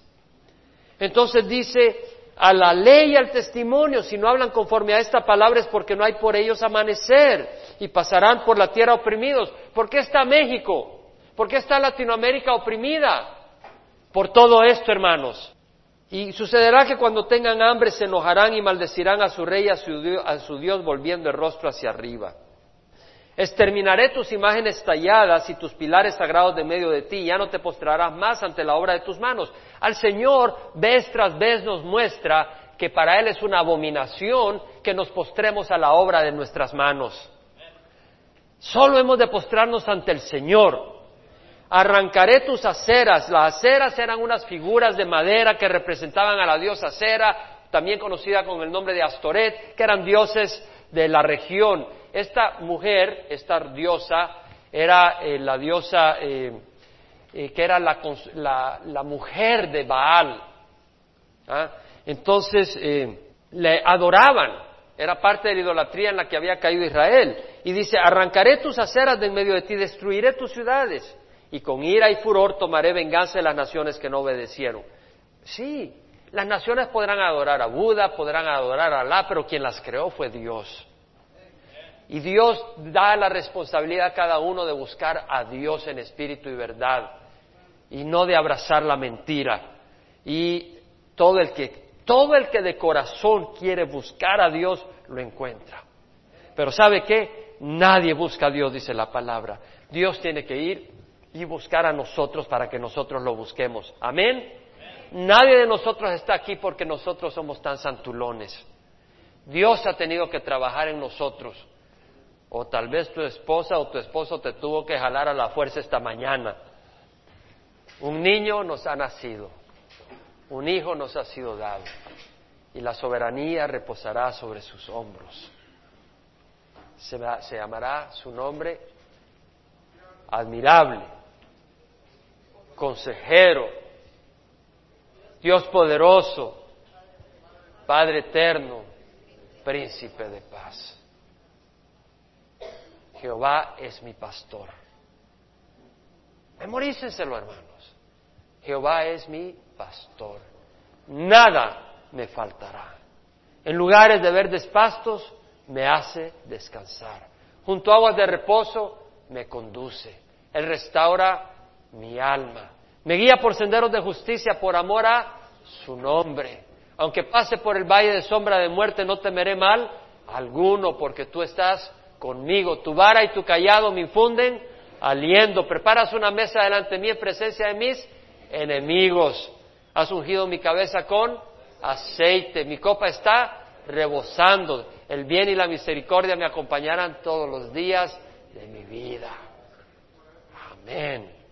Speaker 1: Entonces dice, a la ley y al testimonio, si no hablan conforme a esta palabra es porque no hay por ellos amanecer y pasarán por la tierra oprimidos. ¿Por qué está México? ¿Por qué está Latinoamérica oprimida? Por todo esto, hermanos. Y sucederá que cuando tengan hambre se enojarán y maldecirán a su rey y a su, a su Dios volviendo el rostro hacia arriba. Exterminaré tus imágenes talladas y tus pilares sagrados de medio de ti, ya no te postrarás más ante la obra de tus manos. Al Señor, vez tras vez nos muestra que para Él es una abominación que nos postremos a la obra de nuestras manos. Solo hemos de postrarnos ante el Señor. Arrancaré tus aceras. Las aceras eran unas figuras de madera que representaban a la diosa Acera, también conocida con el nombre de Astoret, que eran dioses de la región esta mujer, esta diosa, era eh, la diosa eh, eh, que era la, mujer de Baal. ¿ah? Entonces, le adoraban, era parte de la idolatría en la que había caído Israel. Y dice, arrancaré tus aceras de en medio de ti, destruiré tus ciudades, y con ira y furor tomaré venganza de las naciones que no obedecieron. Sí, las naciones podrán adorar a Buda, podrán adorar a Alá, pero quien las creó fue Dios. Y Dios da la responsabilidad a cada uno de buscar a Dios en espíritu y verdad y no de abrazar la mentira. Y todo el que todo el que de corazón quiere buscar a Dios lo encuentra. Pero ¿sabe qué? Nadie busca a Dios, dice la palabra. Dios tiene que ir y buscar a nosotros para que nosotros lo busquemos. Amén. Nadie de nosotros está aquí porque nosotros somos tan santulones. Dios ha tenido que trabajar en nosotros o tal vez tu esposa o tu esposo te tuvo que jalar a la fuerza esta mañana. Un niño nos ha nacido, un hijo nos ha sido dado, y la soberanía reposará sobre sus hombros. Se, llamará su nombre admirable, consejero, Dios poderoso, Padre eterno, príncipe de paz. Jehová es mi pastor. Memorícenselo, hermanos. Jehová es mi pastor. Nada me faltará. En lugares de verdes pastos me hace descansar. Junto a aguas de reposo me conduce. Él restaura mi alma. Me guía por senderos de justicia por amor a su nombre. Aunque pase por el valle de sombra de muerte, no temeré mal alguno, porque tú estás conmigo. Tu vara y tu callado me infunden aliento. Preparas una mesa delante de mí en presencia de mis enemigos. Has ungido mi cabeza con aceite. Mi copa está rebosando. El bien y la misericordia me acompañarán todos los días de mi vida. Amén.